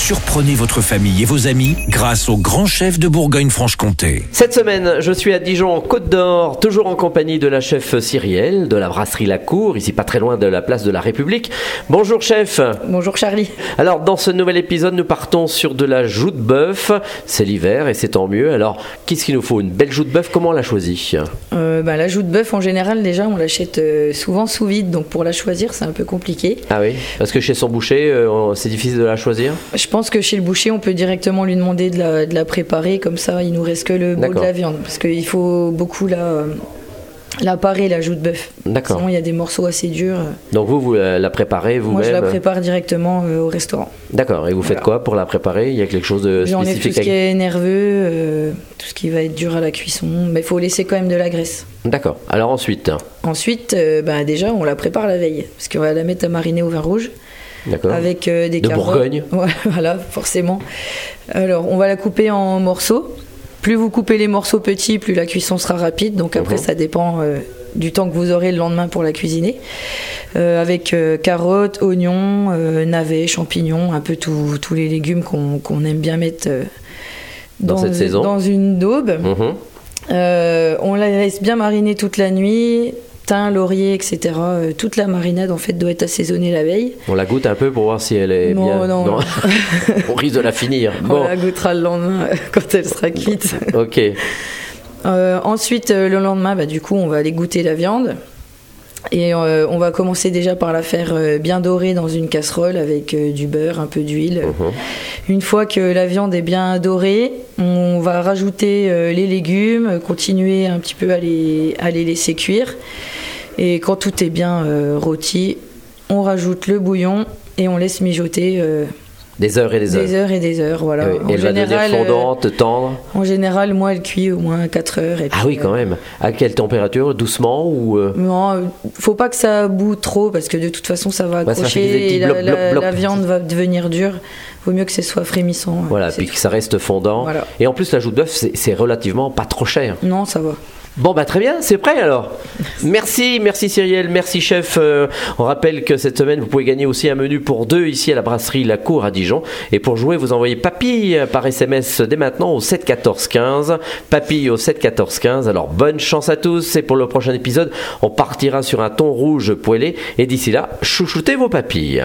Surprenez votre famille et vos amis grâce au grand chef de Bourgogne-Franche-Comté. Cette semaine, je suis à Dijon, en Côte d'Or, toujours en compagnie de la chef Cyrielle, de la brasserie La Cour, ici pas très loin de la place de la République. Bonjour chef. Bonjour Charlie. Alors dans ce nouvel épisode, nous partons sur de la joue de bœuf. C'est l'hiver et c'est tant mieux. Alors qu'est-ce qu'il nous faut? Une belle joue de bœuf, comment on la choisit? Euh, bah, la joue de bœuf, en général, déjà, on l'achète euh, souvent sous vide, donc pour la choisir, c'est un peu compliqué. Ah oui? Parce que chez son boucher, euh, c'est difficile de la choisir? Je pense que chez le boucher, on peut directement lui demander de la, de la préparer, comme ça, il nous reste que le bout de la viande, parce qu'il faut beaucoup la, la parer, la joue de bœuf. D'accord. Sinon, il y a des morceaux assez durs. Donc vous, vous la préparez vous-même Moi, je la prépare directement euh, au restaurant. D'accord. Et vous faites Voilà. quoi pour la préparer? Il y a quelque chose de J'enlève tout spécifique ce qui est nerveux, euh, tout ce qui va être dur à la cuisson, mais il faut laisser quand même de la graisse. D'accord. Alors ensuite? Ensuite, euh, bah, déjà, on la prépare la veille, parce qu'on va la mettre à mariner au vin rouge. Avec euh, des De carottes. Bourgogne. Ouais, voilà, forcément. Alors, on va la couper en morceaux. Plus vous coupez les morceaux petits, plus la cuisson sera rapide. Donc après, Mhm. ça dépend euh, du temps que vous aurez le lendemain pour la cuisiner. Euh, avec euh, carottes, oignons, navets, champignons, un peu tous les légumes qu'on aime bien mettre Dans cette saison. dans une daube. Mhm. On la laisse bien mariner toute la nuit. Thym, laurier, etc. Euh, toute la marinade en fait doit être assaisonnée la veille. On la goûte un peu pour voir si elle est Non, bien. non, non. On risque de la finir. On Bon. la goûtera le lendemain quand elle sera cuite. Ok. Euh, ensuite, euh, le lendemain, bah, du coup, on va aller goûter la viande. Et euh, on va commencer déjà par la faire euh, bien dorée dans une casserole avec euh, du beurre, un peu d'huile. Mhm. Une fois que la viande est bien dorée, on va rajouter les légumes, continuer un petit peu à les, à les laisser cuire. Et quand tout est bien euh, rôti, on rajoute le bouillon et on laisse mijoter euh, Des heures et des heures. des heures et des heures. Voilà. Ah oui. En Et elle va devenir général, euh, fondante, tendre. En général, moi, elle cuit au moins 4 heures. Et Ah oui, quand même. À quelle température? Doucement ou euh, Non, faut pas que ça boue trop parce que de toute façon ça va ça accrocher petits et la, blocs, la- viande va devenir dure. Vaut mieux que ce soit frémissant. Voilà, c'est puis tout. que ça reste fondant. Voilà. Et en plus, la joue de bœuf, c'est c'est relativement pas trop cher. Non, ça va. Bon, bah très bien, c'est prêt alors. Merci, merci Cyrielle, merci chef. Euh, on rappelle que cette semaine, vous pouvez gagner aussi un menu pour deux ici à la brasserie La Cour à Dijon. Et pour jouer, vous envoyez papille par SMS dès maintenant au 7 14 15. Papille au 7 14 15. Alors bonne chance à tous. Et pour le prochain épisode, on partira sur un ton rouge poêlé. Et d'ici là, chouchoutez vos papilles.